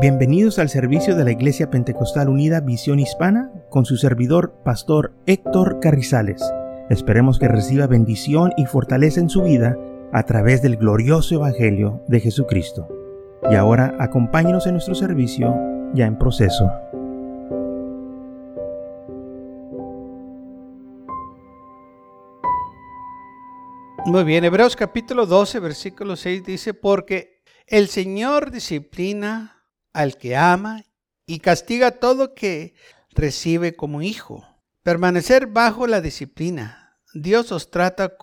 Bienvenidos al servicio de la Iglesia Pentecostal Unida Visión Hispana con su servidor, Pastor Héctor Carrizales. Esperemos que reciba bendición y fortaleza en su vida a través del glorioso Evangelio de Jesucristo. Y ahora acompáñenos en nuestro servicio ya en proceso. Muy bien, Hebreos capítulo 12, versículo 6 dice, porque el Señor disciplina al que ama y castiga todo que recibe como hijo. Permanecer bajo la disciplina. Dios os trata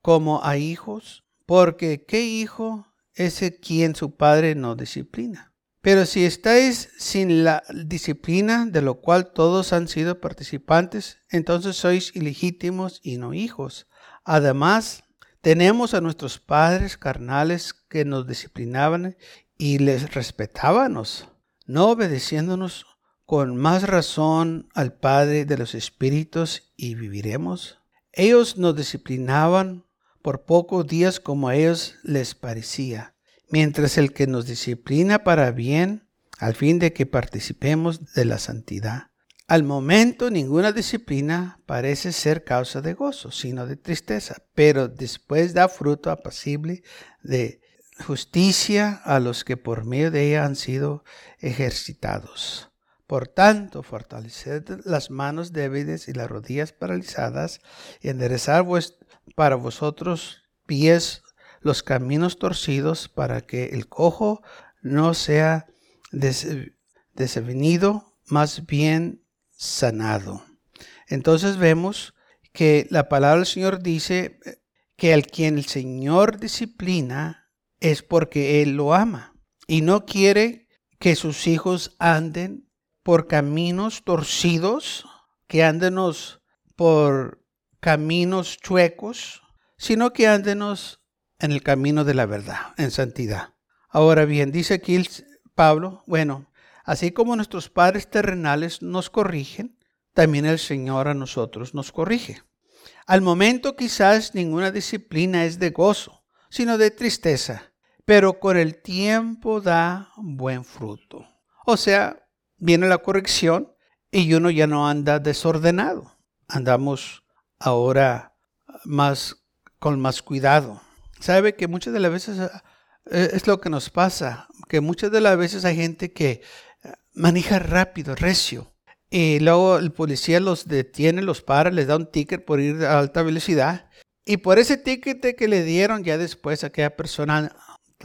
como a hijos, porque ¿qué hijo es el quien su padre no disciplina? Pero si estáis sin la disciplina de lo cual todos han sido participantes, entonces sois ilegítimos y no hijos. Además, tenemos a nuestros padres carnales que nos disciplinaban y les respetábamos, no obedeciéndonos con más razón al Padre de los Espíritus y viviremos. Ellos nos disciplinaban por pocos días como a ellos les parecía, mientras el que nos disciplina para bien, al fin de que participemos de la santidad. Al momento ninguna disciplina parece ser causa de gozo, sino de tristeza, pero después da fruto apacible de justicia a los que por medio de ella han sido ejercitados. Por tanto, fortaleced las manos débiles y las rodillas paralizadas y enderezar para vosotros pies los caminos torcidos para que el cojo no sea desvenido, más bien sanado. Entonces vemos que la palabra del Señor dice que al quien el Señor disciplina, es porque Él lo ama y no quiere que sus hijos anden por caminos torcidos, que andenos por caminos chuecos, sino que andenos en el camino de la verdad, en santidad. Ahora bien, dice aquí Pablo, bueno, así como nuestros padres terrenales nos corrigen, también el Señor a nosotros nos corrige. Al momento quizás ninguna disciplina es de gozo, sino de tristeza pero con el tiempo da buen fruto. O sea, viene la corrección y uno ya no anda desordenado. Andamos ahora más con más cuidado. Sabe que muchas de las veces eh, es lo que nos pasa, que muchas de las veces hay gente que eh, maneja rápido, recio, y luego el policía los detiene, los para, les da un ticket por ir a alta velocidad, y por ese ticket que le dieron, ya después aquella persona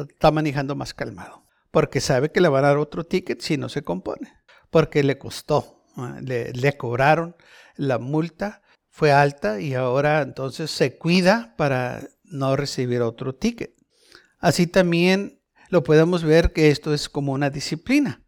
está manejando más calmado, porque sabe que le van a dar otro ticket si no se compone, porque le costó, le, le cobraron la multa, fue alta y ahora entonces se cuida para no recibir otro ticket. Así también lo podemos ver que esto es como una disciplina,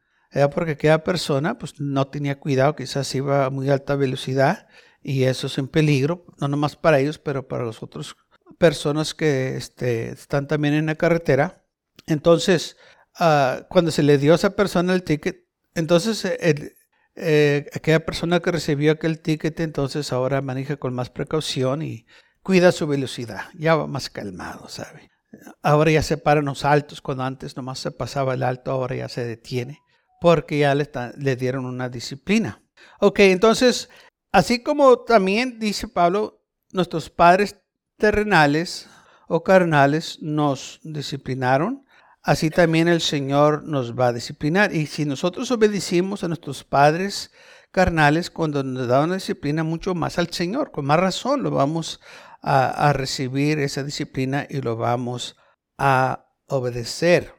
porque aquella persona pues, no tenía cuidado, quizás iba a muy alta velocidad y eso es un peligro, no nomás para ellos, pero para las otras personas que este, están también en la carretera. Entonces, ah, cuando se le dio a esa persona el ticket, entonces eh, eh, aquella persona que recibió aquel ticket, entonces ahora maneja con más precaución y cuida su velocidad, ya va más calmado, ¿sabe? Ahora ya se paran los altos, cuando antes nomás se pasaba el alto, ahora ya se detiene, porque ya le, le dieron una disciplina. Ok, entonces, así como también dice Pablo, nuestros padres terrenales o carnales nos disciplinaron, así también el Señor nos va a disciplinar. Y si nosotros obedecimos a nuestros padres carnales, cuando nos da una disciplina mucho más al Señor, con más razón lo vamos a, recibir esa disciplina y lo vamos a obedecer.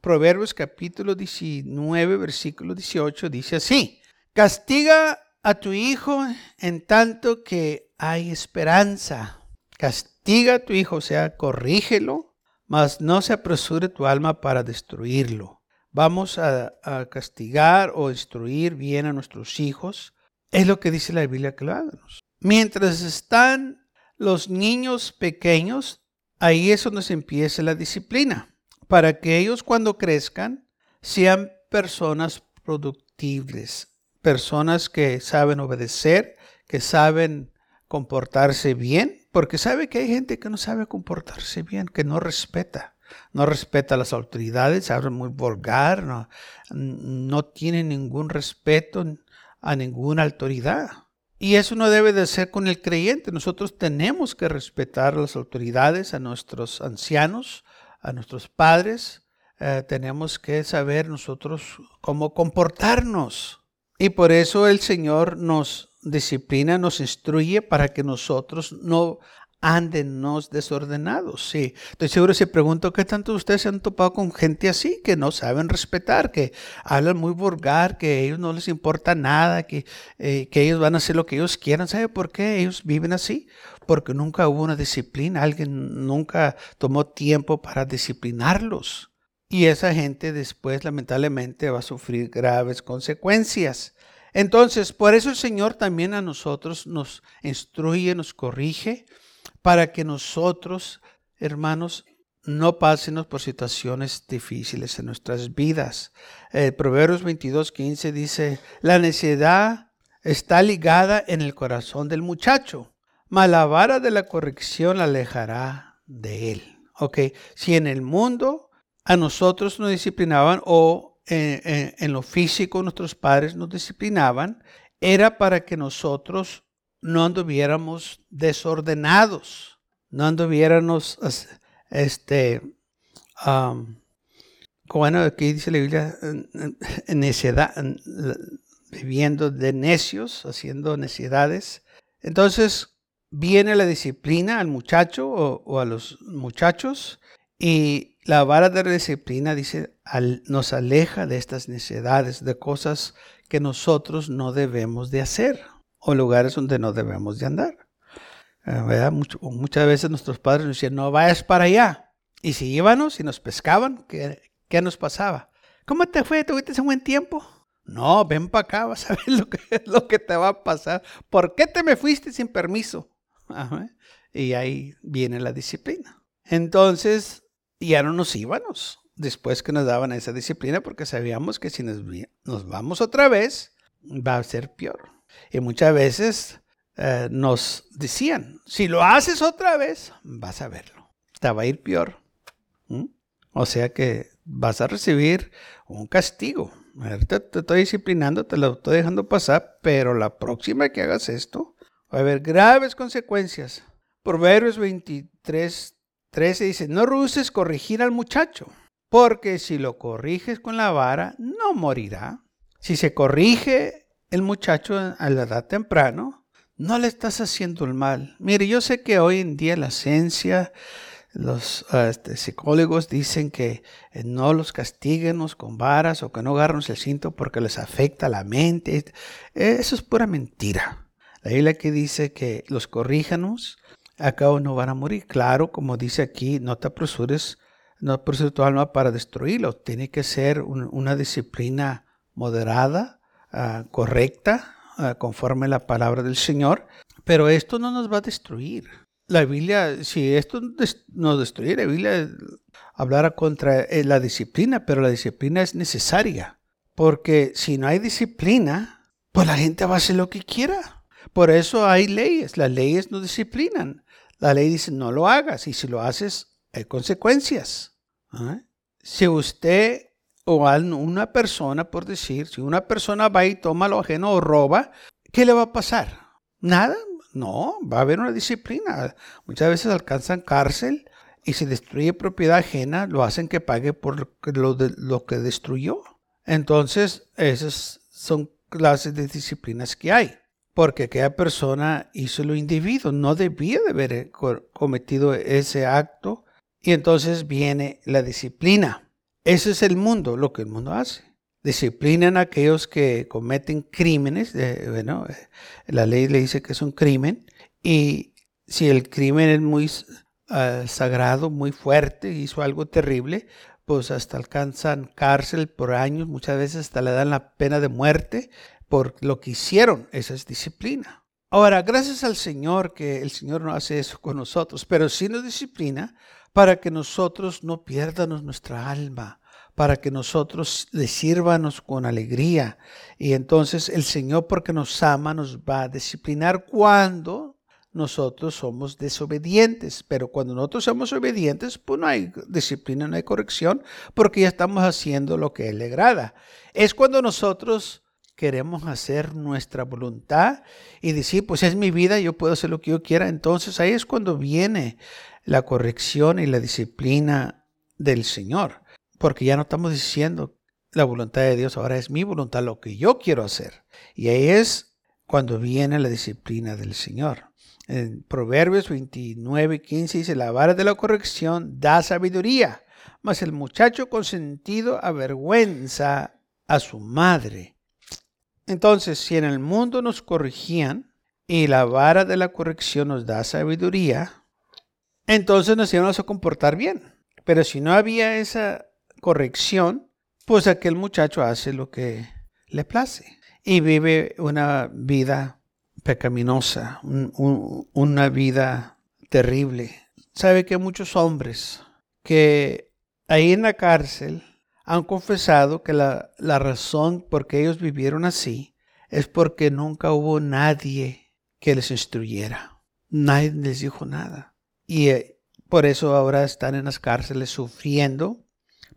Proverbios capítulo 19, versículo 18 dice así, castiga a tu hijo en tanto que hay esperanza. Castiga a tu hijo, o sea, corrígelo mas no se apresure tu alma para destruirlo. Vamos a, castigar o instruir bien a nuestros hijos. Es lo que dice la Biblia que lo hagamos. Mientras están los niños pequeños, ahí es donde empieza la disciplina, para que ellos cuando crezcan sean personas productibles, personas que saben obedecer, que saben comportarse bien, porque sabe que hay gente que no sabe comportarse bien, que no respeta. no respeta a las autoridades, habla muy vulgar, no, tiene ningún respeto a ninguna autoridad. Y eso no debe de ser con el creyente. Nosotros tenemos que respetar a las autoridades, a nuestros ancianos, a nuestros padres. Eh, tenemos que saber nosotros cómo comportarnos. Y por eso el Señor nos disciplina, nos instruye para que nosotros no andenos desordenados. Sí, estoy seguro si pregunto qué tanto ustedes se han topado con gente así, que no saben respetar, que hablan muy vulgar, que a ellos no les importa nada, que, eh, que ellos van a hacer lo que ellos quieran. ¿Sabe por qué ellos viven así? Porque nunca hubo una disciplina, alguien nunca tomó tiempo para disciplinarlos. Y esa gente después lamentablemente va a sufrir graves consecuencias. Entonces, por eso el Señor también a nosotros nos instruye, nos corrige, para que nosotros, hermanos, no pasemos por situaciones difíciles en nuestras vidas. El Proverbios 22, 15 dice, la necedad está ligada en el corazón del muchacho, mas la vara de la corrección la alejará de él. Ok, si en el mundo a nosotros nos disciplinaban o en, lo físico nuestros padres nos disciplinaban, era para que nosotros no anduviéramos desordenados, no anduviéramos, este, bueno, aquí dice la Biblia, necedad, viviendo de necios, haciendo necedades. Entonces viene la disciplina al muchacho o a los muchachos y la vara de disciplina, dice, nos aleja de estas necesidades, de cosas que nosotros no debemos de hacer o lugares donde no debemos de andar. Eh, muchas veces nuestros padres nos decían, no vayas para allá. Y si íbamos y nos pescaban, ¿qué, qué nos pasaba? ¿Cómo te fue? ¿Tuviste un buen tiempo? No, ven para acá, vas a ver lo que, lo que te va a pasar. ¿Por qué te me fuiste sin permiso? Y ahí viene la disciplina. Entonces, y ya no nos íbamos después que nos daban esa disciplina porque sabíamos que si nos, nos vamos otra vez va a ser peor. Y muchas veces eh, nos decían, si lo haces otra vez, vas a verlo. Te va a ir peor. O sea que vas a recibir un castigo. Ahorita te estoy disciplinando, te lo estoy dejando pasar, pero la próxima que hagas esto va a haber graves consecuencias. Proverbios 23, 13 dice, no ruses corregir al muchacho, porque si lo corriges con la vara, no morirá. Si se corrige el muchacho a la edad temprano, no le estás haciendo el mal. Mire, yo sé que hoy en día la ciencia, los ah, este, psicólogos dicen que eh, no los castiguemos con varas o que no agarren el cinto porque les afecta la mente. Eso es pura mentira. La Biblia que dice que los corríjanos acá no van a morir. Claro, como dice aquí, no te apresures, no apresures tu alma para destruirlo. Tiene que ser una disciplina moderada, ah, correcta, uh, conforme la palabra del Señor. Pero esto no nos va a destruir. La Biblia, si esto nos destruye, la Biblia hablará contra eh, la disciplina, pero la disciplina es necesaria. Porque si no hay disciplina, pues la gente va a hacer lo que quiera. Por eso hay leyes. Las leyes nos disciplinan. La ley dice, no lo hagas y si lo haces, hay consecuencias. ¿ah? Si usted o una persona, por decir, si una persona va y toma lo ajeno o roba, ¿qué le va a pasar? Nada, no, va a haber una disciplina. Muchas veces alcanzan cárcel y si destruye propiedad ajena, lo hacen que pague por lo, lo que destruyó. Entonces, esas son clases de disciplinas que hay porque aquella persona hizo lo individuo, no debía de haber eh, cometido ese acto y entonces viene la disciplina. Ese es el mundo, lo que el mundo hace. Disciplinan a aquellos que cometen crímenes, bueno, eh, la ley le dice que es un crimen y si el crimen es muy ah, sagrado, muy fuerte, hizo algo terrible, pues hasta alcanzan cárcel por años, muchas veces hasta le dan la pena de muerte por lo que hicieron. Esa es disciplina. Ahora, gracias al Señor que el Señor no hace eso con nosotros, pero sí nos disciplina para que nosotros no pierdamos nuestra alma, para que nosotros le sirvanos con alegría. Y entonces el Señor, porque nos ama, nos va a disciplinar cuando nosotros somos desobedientes. Pero cuando nosotros somos obedientes, pues no hay disciplina, no hay corrección, porque ya estamos haciendo lo que Él le agrada. Es cuando nosotros queremos hacer nuestra voluntad y decir, pues es mi vida, yo puedo hacer lo que yo quiera. Entonces ahí es cuando viene la corrección y la disciplina del Señor, porque ya no estamos diciendo la voluntad de Dios, ahora es mi voluntad lo que yo quiero hacer. Y ahí es cuando viene la disciplina del Señor. En Proverbios 29, 15 dice, la vara de la corrección da sabiduría, mas el muchacho consentido avergüenza a su madre. Entonces, si en el mundo nos corrigían y la vara de la corrección nos da sabiduría, entonces nos íbamos a comportar bien. Pero si no había esa corrección, pues aquel muchacho hace lo que le place y vive una vida pecaminosa, una vida terrible. Sabe que muchos hombres que ahí en la cárcel han confesado que la, la razón por que ellos vivieron así es porque nunca hubo nadie que les instruyera. Nadie les dijo nada. Y eh, por eso ahora están en las cárceles sufriendo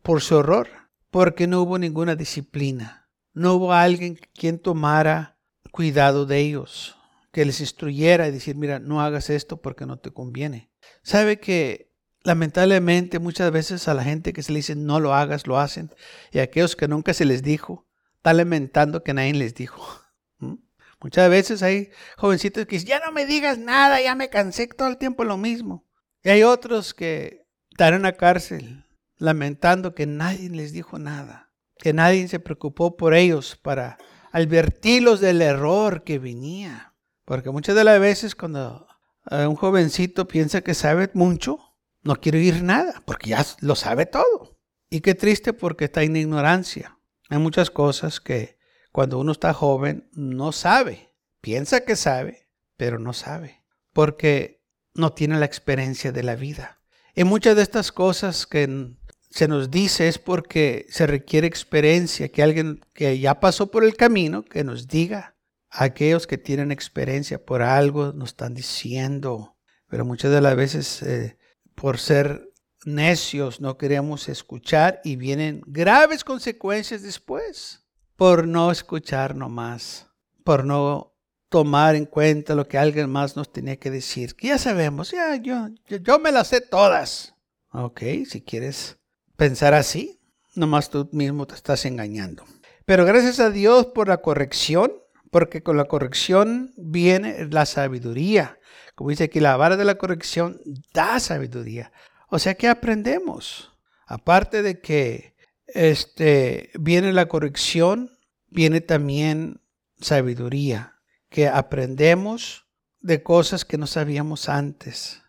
por su horror, porque no hubo ninguna disciplina. No hubo alguien quien tomara cuidado de ellos, que les instruyera y decir, mira, no hagas esto porque no te conviene. Sabe que lamentablemente muchas veces a la gente que se le dice no lo hagas, lo hacen, y a aquellos que nunca se les dijo, están lamentando que nadie les dijo. Muchas veces hay jovencitos que dicen, ya no me digas nada, ya me cansé todo el tiempo lo mismo. Y hay otros que están en la cárcel lamentando que nadie les dijo nada, que nadie se preocupó por ellos para advertirlos del error que venía. Porque muchas de las veces cuando un jovencito piensa que sabe mucho, no quiere oír nada, porque ya lo sabe todo. Y qué triste porque está en ignorancia. Hay muchas cosas que cuando uno está joven no sabe. Piensa que sabe, pero no sabe. Porque no tiene la experiencia de la vida. Y muchas de estas cosas que se nos dice es porque se requiere experiencia, que alguien que ya pasó por el camino, que nos diga. Aquellos que tienen experiencia por algo nos están diciendo, pero muchas de las veces eh, por ser necios no queremos escuchar y vienen graves consecuencias después por no escuchar nomás, por no tomar en cuenta lo que alguien más nos tenía que decir. Que ya sabemos, ya yo, yo, me las sé todas. Ok, si quieres pensar así, nomás tú mismo te estás engañando. Pero gracias a Dios por la corrección, porque con la corrección viene la sabiduría. Como dice aquí, la vara de la corrección da sabiduría. O sea que aprendemos. Aparte de que este, viene la corrección, viene también sabiduría que aprendemos de cosas que no sabíamos antes.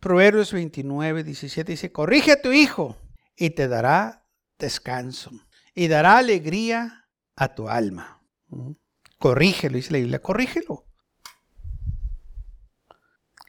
Proverbios 29, 17 dice, corrige a tu hijo y te dará descanso y dará alegría a tu alma. Corrígelo, dice la Biblia, corrígelo.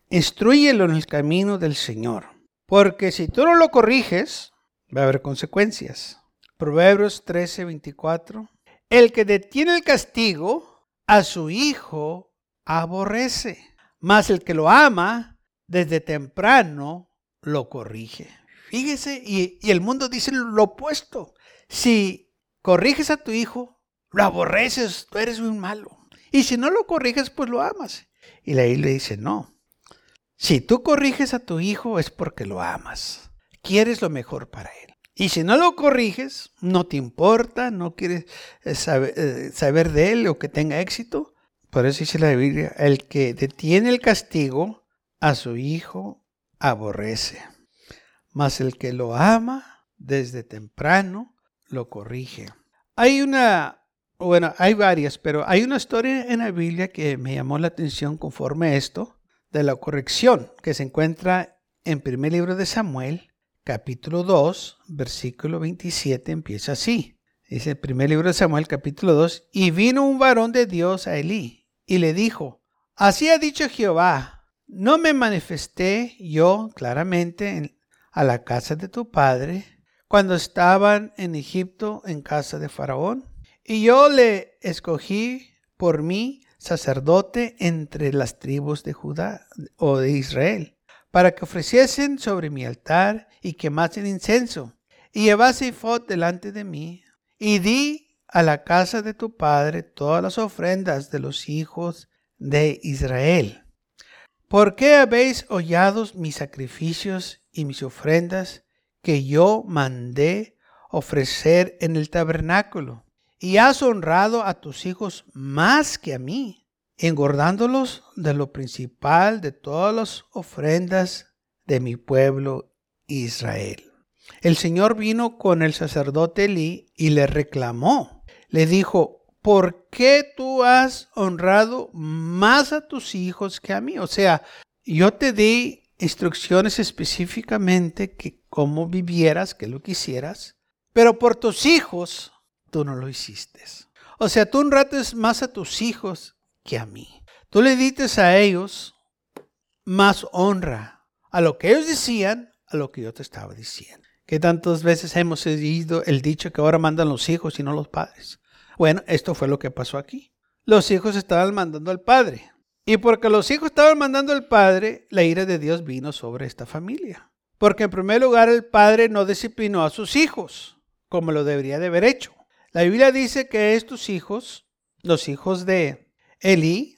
Instruyelo en el camino del Señor, porque si tú no lo corriges, va a haber consecuencias. Proverbios 13, 24. El que detiene el castigo a su hijo aborrece, mas el que lo ama desde temprano lo corrige. Fíjese, y, el mundo dice lo opuesto. Si corriges a tu hijo, lo aborreces, tú eres un malo. Y si no lo corriges, pues lo amas. Y la le dice, no. Si tú corriges a tu hijo es porque lo amas. Quieres lo mejor para él. Y si no lo corriges, no te importa, no quieres eh, eh, saber, de él o que tenga éxito. Por eso dice la Biblia, el que detiene el castigo a su hijo aborrece. Mas el que lo ama desde temprano lo corrige. Hay una, bueno, hay varias, pero hay una historia en la Biblia que me llamó la atención conforme a esto, de la corrección, que se encuentra en primer libro de Samuel, capítulo 2, versículo 27 empieza así. Dice el primer libro de Samuel, capítulo 2, y vino un varón de Dios a Elí y le dijo, así ha dicho Jehová, no me manifesté yo claramente a la casa de tu padre cuando estaban en Egipto en casa de Faraón, y yo le escogí por mí sacerdote entre las tribus de Judá o de Israel, para que ofreciesen sobre mi altar y quemasen incenso, y llevase fot delante de mí, y di a la casa de tu padre todas las ofrendas de los hijos de Israel. ¿Por qué habéis hollado mis sacrificios y mis ofrendas que yo mandé ofrecer en el tabernáculo? Y has honrado a tus hijos más que a mí, engordándolos de lo principal de todas las ofrendas de mi pueblo Israel. El Señor vino con el sacerdote Elí y le reclamó. Le dijo, ¿por qué tú has honrado más a tus hijos que a mí? O sea, yo te di instrucciones específicamente que cómo vivieras, que lo quisieras, pero por tus hijos tú no lo hiciste. O sea, tú honrates más a tus hijos que a mí. Tú le dices a ellos más honra a lo que ellos decían, a lo que yo te estaba diciendo. Que tantas veces hemos oído el dicho que ahora mandan los hijos y no los padres. Bueno, esto fue lo que pasó aquí. Los hijos estaban mandando al padre. Y porque los hijos estaban mandando al padre, la ira de Dios vino sobre esta familia. Porque en primer lugar el padre no disciplinó a sus hijos como lo debería de haber hecho. La Biblia dice que estos hijos, los hijos de Eli,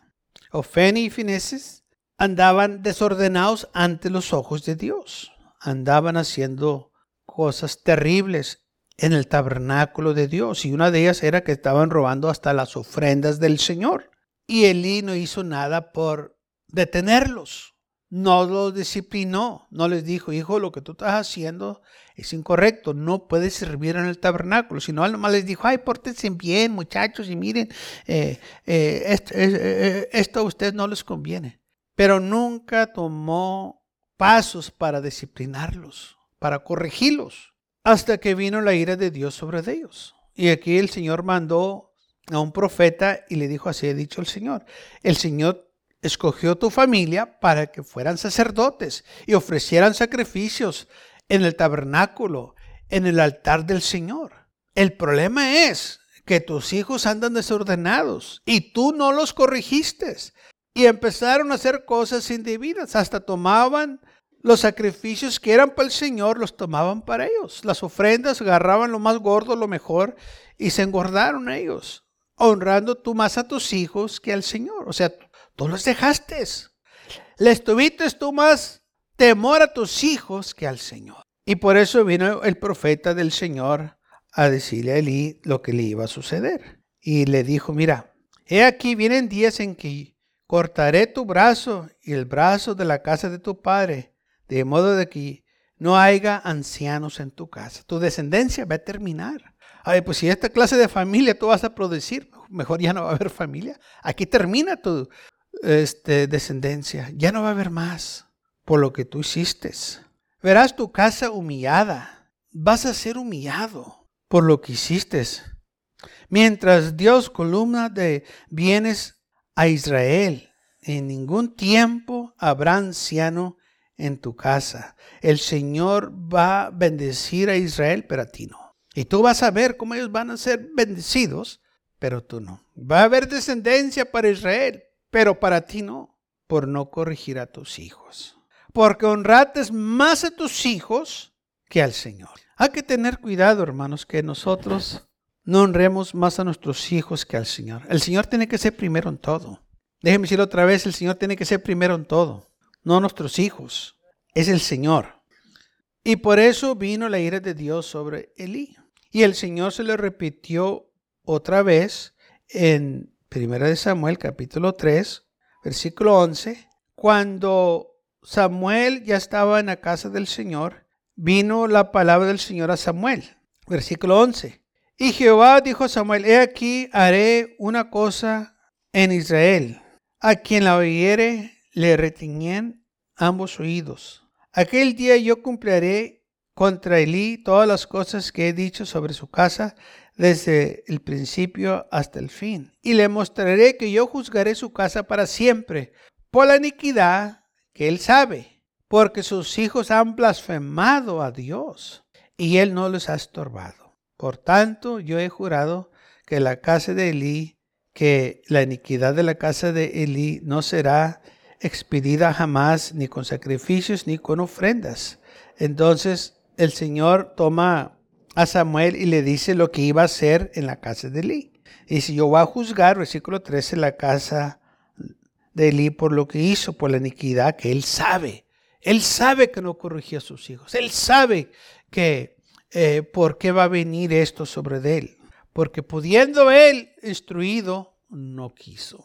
Ofeni y Fineses, andaban desordenados ante los ojos de Dios. Andaban haciendo cosas terribles en el tabernáculo de Dios. Y una de ellas era que estaban robando hasta las ofrendas del Señor. Y Elí no hizo nada por detenerlos. No los disciplinó. No les dijo, hijo, lo que tú estás haciendo es incorrecto. No puedes servir en el tabernáculo. Sino él nomás les dijo, ay, pórtense bien, muchachos, y miren, eh, eh, esto, eh, esto a ustedes no les conviene. Pero nunca tomó pasos para disciplinarlos, para corregirlos hasta que vino la ira de Dios sobre ellos. Y aquí el Señor mandó a un profeta y le dijo, así ha dicho el Señor, el Señor escogió tu familia para que fueran sacerdotes y ofrecieran sacrificios en el tabernáculo, en el altar del Señor. El problema es que tus hijos andan desordenados y tú no los corrigiste. Y empezaron a hacer cosas indebidas, hasta tomaban los sacrificios que eran para el Señor los tomaban para ellos. Las ofrendas agarraban lo más gordo, lo mejor, y se engordaron ellos, honrando tú más a tus hijos que al Señor. O sea, tú los dejaste. Les tuviste tú más temor a tus hijos que al Señor. Y por eso vino el profeta del Señor a decirle a Elí lo que le iba a suceder. Y le dijo, mira, he aquí vienen días en que cortaré tu brazo y el brazo de la casa de tu padre de modo de que no haya ancianos en tu casa. Tu descendencia va a terminar. Ay, pues si esta clase de familia tú vas a producir, mejor ya no va a haber familia. Aquí termina tu este, descendencia. Ya no va a haber más por lo que tú hiciste. Verás tu casa humillada. Vas a ser humillado por lo que hiciste. Mientras Dios columna de bienes a Israel, en ningún tiempo habrá anciano en tu casa. El Señor va a bendecir a Israel, pero a ti no. Y tú vas a ver cómo ellos van a ser bendecidos, pero tú no. Va a haber descendencia para Israel, pero para ti no, por no corregir a tus hijos. Porque honrates más a tus hijos que al Señor. Hay que tener cuidado, hermanos, que nosotros no honremos más a nuestros hijos que al Señor. El Señor tiene que ser primero en todo. Déjeme decirlo otra vez, el Señor tiene que ser primero en todo no nuestros hijos, es el Señor. Y por eso vino la ira de Dios sobre Elí. Y el Señor se le repitió otra vez en 1 Samuel capítulo 3, versículo 11, cuando Samuel ya estaba en la casa del Señor, vino la palabra del Señor a Samuel. Versículo 11. Y Jehová dijo a Samuel, he aquí haré una cosa en Israel. A quien la oyere le retiñen ambos oídos. Aquel día yo cumpliré contra Elí todas las cosas que he dicho sobre su casa desde el principio hasta el fin. Y le mostraré que yo juzgaré su casa para siempre por la iniquidad él sabe, porque sus hijos han blasfemado a Dios y él no les ha estorbado. Por tanto, yo he jurado que la casa de Elí que la iniquidad de la casa de Eli no será expedida jamás ni con sacrificios ni con ofrendas. Entonces el Señor toma a Samuel y le dice lo que iba a hacer en la casa de Eli. Y si yo voy a juzgar, versículo 13, la casa de Eli por lo que hizo, por la iniquidad que él sabe. Él sabe que no corrigió a sus hijos. Él sabe que eh, por qué va a venir esto sobre él. Porque pudiendo él instruido, no quiso.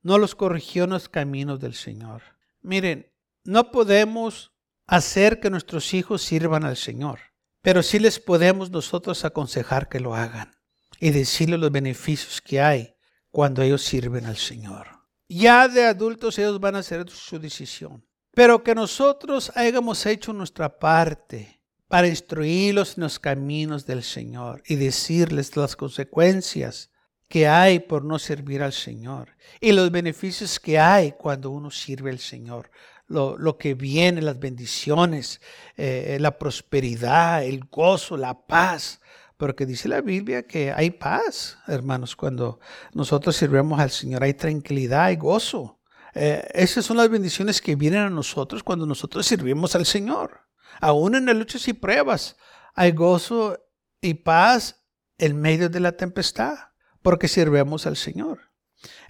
No los corrigió en los caminos del Señor. Miren, no podemos hacer que nuestros hijos sirvan al Señor, pero sí les podemos nosotros aconsejar que lo hagan y decirles los beneficios que hay cuando ellos sirven al Señor. Ya de adultos ellos van a hacer su decisión, pero que nosotros hayamos hecho nuestra parte para instruirlos en los caminos del Señor y decirles las consecuencias que hay por no servir al Señor y los beneficios que hay cuando uno sirve al Señor. Lo, que viene, las bendiciones, eh, la prosperidad, el gozo, la paz. Porque dice la Biblia que hay paz, hermanos, cuando nosotros sirvemos al Señor. Hay tranquilidad, hay gozo. Eh, esas son las bendiciones que vienen a nosotros cuando nosotros servimos al Señor. Aún en las luchas y pruebas hay gozo y paz en medio de la tempestad porque sirvemos al Señor.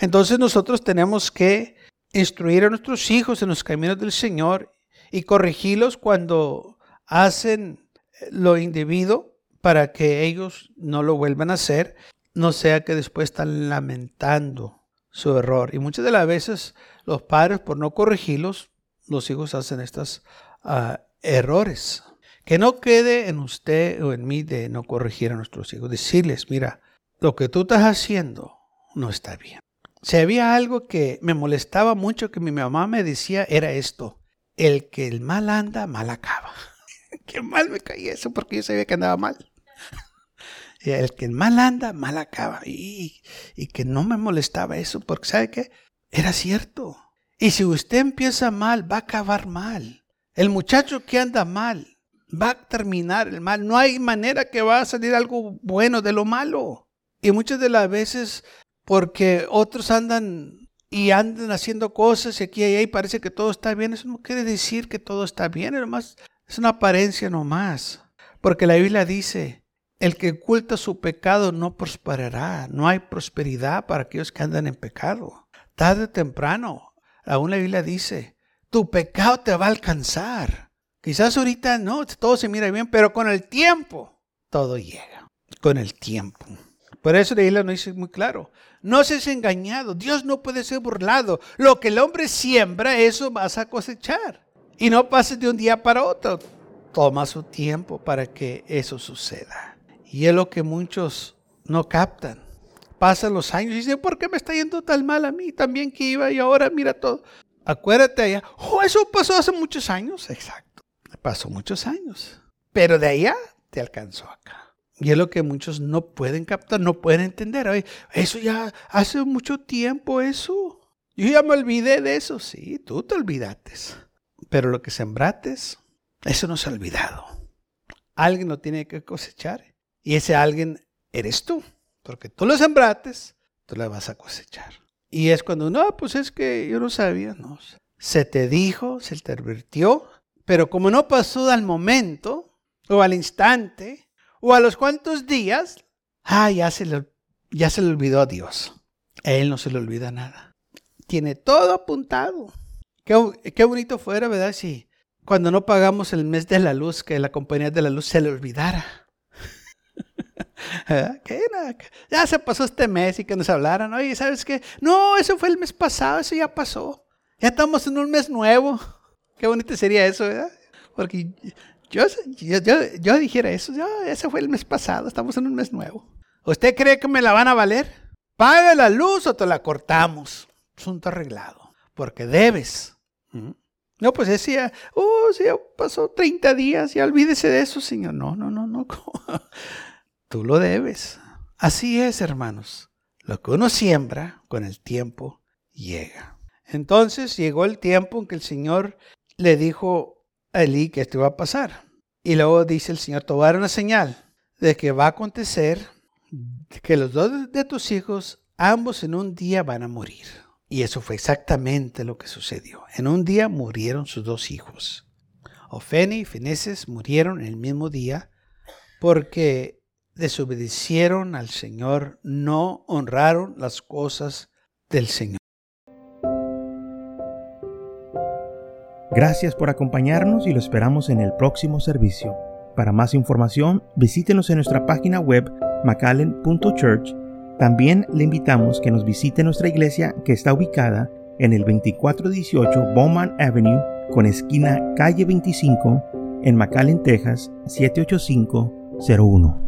Entonces nosotros tenemos que instruir a nuestros hijos en los caminos del Señor y corregirlos cuando hacen lo indebido para que ellos no lo vuelvan a hacer, no sea que después están lamentando su error. Y muchas de las veces los padres, por no corregirlos, los hijos hacen estos ah, errores. Que no quede en usted o en mí de no corregir a nuestros hijos. Decirles, mira, lo que tú estás haciendo no está bien. Si había algo que me molestaba mucho que mi mamá me decía, era esto. El que el mal anda, mal acaba. Qué mal me caía eso porque yo sabía que andaba mal. el que mal anda, mal acaba. Y, y que no me molestaba eso porque, ¿sabe qué? Era cierto. Y si usted empieza mal, va a acabar mal. El muchacho que anda mal, va a terminar el mal. No hay manera que va a salir algo bueno de lo malo. Y muchas de las veces, porque otros andan y andan haciendo cosas y aquí y ahí parece que todo está bien, eso no quiere decir que todo está bien, es, es una apariencia nomás. Porque la Biblia dice, el que oculta su pecado no prosperará, no hay prosperidad para aquellos que andan en pecado. Tarde o temprano, aún la Biblia dice, tu pecado te va a alcanzar. Quizás ahorita no, todo se mira bien, pero con el tiempo todo llega. Con el tiempo. Por eso de ahí lo dice muy claro. No seas engañado. Dios no puede ser burlado. Lo que el hombre siembra, eso vas a cosechar. Y no pases de un día para otro. Toma su tiempo para que eso suceda. Y es lo que muchos no captan. Pasan los años y dicen, ¿por qué me está yendo tan mal a mí? También que iba y ahora mira todo. Acuérdate allá, oh, eso pasó hace muchos años. Exacto. Pasó muchos años. Pero de allá te alcanzó acá. Y es lo que muchos no pueden captar, no pueden entender. eso ya hace mucho tiempo, eso. Yo ya me olvidé de eso. Sí, tú te olvidaste. Pero lo que sembrates, eso no se ha olvidado. Alguien lo tiene que cosechar. Y ese alguien eres tú. Porque tú lo sembrates, tú lo vas a cosechar. Y es cuando, no, pues es que yo no sabía, no. Se te dijo, se te advirtió, pero como no pasó al momento o al instante, o a los cuantos días, ah, ya se le, ya se le olvidó a Dios. A él no se le olvida nada. Tiene todo apuntado. Qué, qué bonito fuera, ¿verdad? Si cuando no pagamos el mes de la luz, que la compañía de la luz se le olvidara. ya se pasó este mes y que nos hablaran, oye, ¿sabes qué? No, eso fue el mes pasado, eso ya pasó. Ya estamos en un mes nuevo. Qué bonito sería eso, ¿verdad? Porque yo, yo, dijera eso, ya, ese fue el mes pasado, estamos en un mes nuevo. ¿Usted cree que me la van a valer? Paga la luz o te la cortamos. Asunto arreglado. Porque debes. No, pues decía, oh, sí, pasó 30 días, ya olvídese de eso, señor. No, no, no, no. Tú lo debes. Así es, hermanos. Lo que uno siembra con el tiempo llega. Entonces llegó el tiempo en que el Señor le dijo a Elí que esto iba a pasar. Y luego dice el Señor, te una señal de que va a acontecer que los dos de tus hijos ambos en un día van a morir. Y eso fue exactamente lo que sucedió. En un día murieron sus dos hijos. Ofeni y Fineses murieron en el mismo día porque desobedecieron al Señor, no honraron las cosas del Señor. Gracias por acompañarnos y lo esperamos en el próximo servicio. Para más información, visítenos en nuestra página web macallen.church. También le invitamos que nos visite nuestra iglesia que está ubicada en el 2418 Bowman Avenue con esquina calle 25 en McAllen, Texas 78501.